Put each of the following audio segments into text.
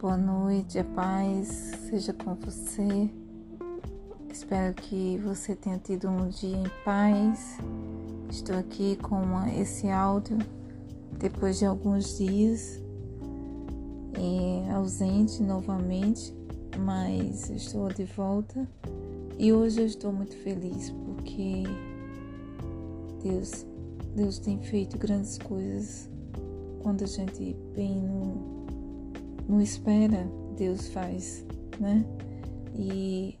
boa noite, a paz seja com você. Espero que você tenha tido um dia em paz. Estou aqui com esse áudio depois de alguns dias é, ausente novamente, mas estou de volta e hoje eu estou muito feliz porque Deus, Deus tem feito grandes coisas quando a gente bem no não espera, Deus faz, né? E,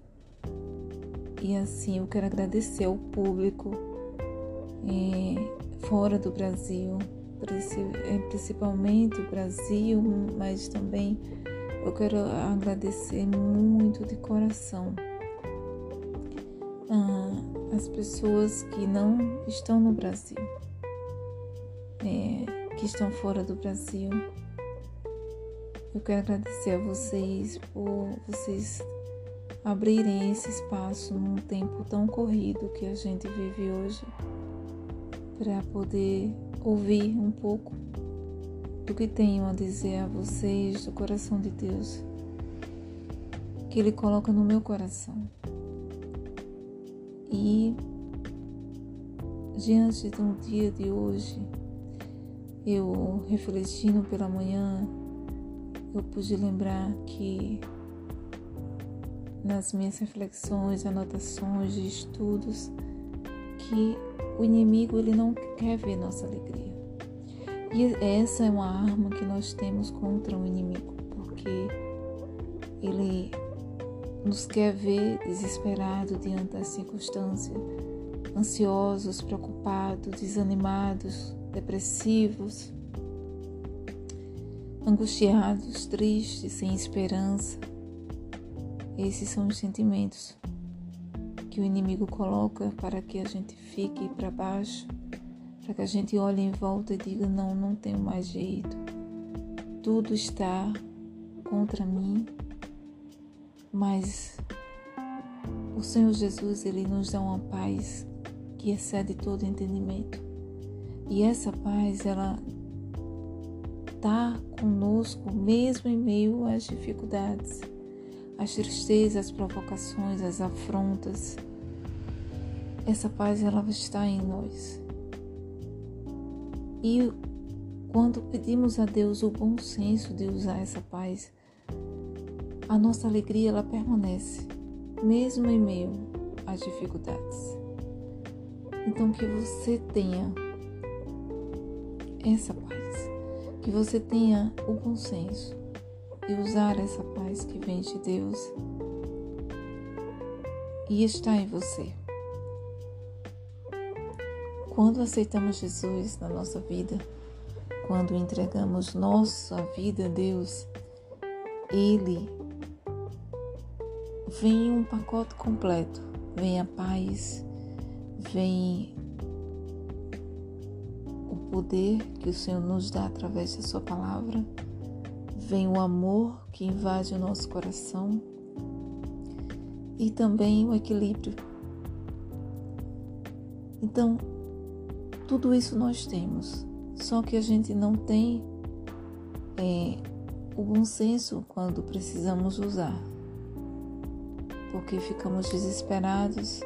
e assim, eu quero agradecer ao público é, fora do Brasil, é, principalmente o Brasil, mas também eu quero agradecer muito de coração ah, as pessoas que não estão no Brasil, é, que estão fora do Brasil eu quero agradecer a vocês por vocês abrirem esse espaço num tempo tão corrido que a gente vive hoje para poder ouvir um pouco do que tenho a dizer a vocês do coração de Deus que Ele coloca no meu coração. E diante do dia de hoje, eu refletindo pela manhã, eu pude lembrar que nas minhas reflexões, anotações de estudos, que o inimigo ele não quer ver nossa alegria. E essa é uma arma que nós temos contra o inimigo, porque ele nos quer ver desesperados diante da circunstância, ansiosos, preocupados, desanimados, depressivos, angustiados, tristes, sem esperança. Esses são os sentimentos que o inimigo coloca para que a gente fique para baixo, para que a gente olhe em volta e diga: não, não tenho mais jeito. Tudo está contra mim, mas o Senhor Jesus ele nos dá uma paz que excede todo entendimento. E essa paz ela está conosco mesmo em meio às dificuldades, às tristezas, às provocações, às afrontas. Essa paz ela está em nós. E quando pedimos a Deus o bom senso de usar essa paz, a nossa alegria ela permanece, mesmo em meio às dificuldades. Então que você tenha essa paz que você tenha o bom senso de usar essa paz que vem de Deus e está em você. Quando aceitamos Jesus na nossa vida, quando entregamos nossa vida a Deus, Ele vem um pacote completo. Vem a paz, vem poder que o Senhor nos dá através da Sua palavra, vem o amor que invade o nosso coração e também o equilíbrio. Então, tudo isso nós temos, só que a gente não tem é, o bom senso quando precisamos usar, porque ficamos desesperados,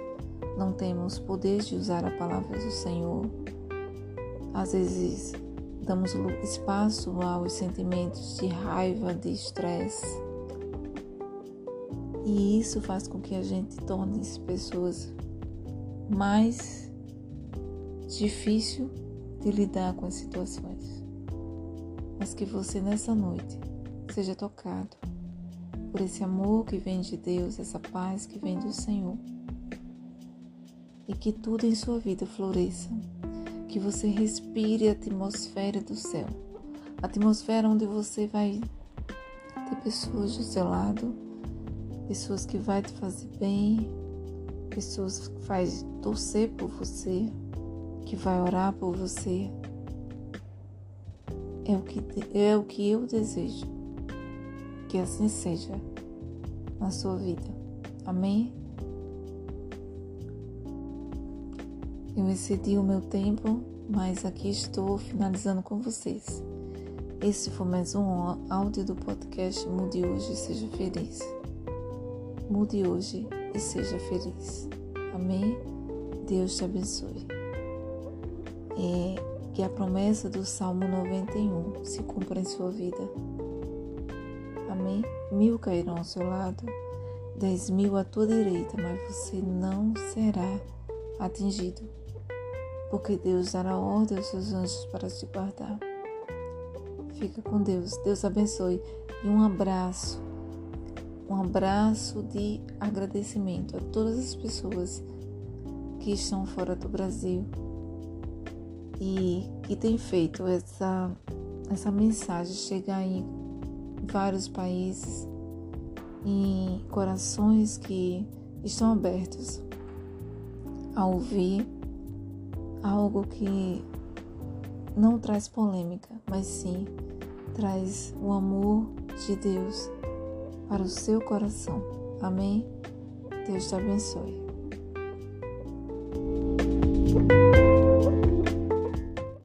não temos poder de usar a palavra do Senhor às vezes damos espaço aos sentimentos de raiva, de estresse. E isso faz com que a gente torne-se pessoas mais difícil de lidar com as situações. Mas que você nessa noite seja tocado por esse amor que vem de Deus, essa paz que vem do Senhor. E que tudo em sua vida floresça que você respire a atmosfera do céu. A atmosfera onde você vai ter pessoas do seu lado, pessoas que vai te fazer bem, pessoas que faz torcer por você, que vai orar por você. É o que é o que eu desejo. Que assim seja na sua vida. Amém? Eu excedi o meu tempo, mas aqui estou finalizando com vocês. Esse foi mais um áudio do podcast Mude Hoje e Seja Feliz. Mude hoje e seja feliz. Amém? Deus te abençoe. É, que a promessa do Salmo 91 se cumpra em sua vida. Amém? Mil cairão ao seu lado, dez mil à tua direita, mas você não será atingido, porque Deus dará ordem aos seus anjos para te guardar. Fica com Deus. Deus abençoe. E um abraço. Um abraço de agradecimento a todas as pessoas que estão fora do Brasil e que têm feito essa, essa mensagem chegar em vários países, em corações que estão abertos a ouvir algo que não traz polêmica, mas sim traz o amor de Deus para o seu coração. Amém? Deus te abençoe.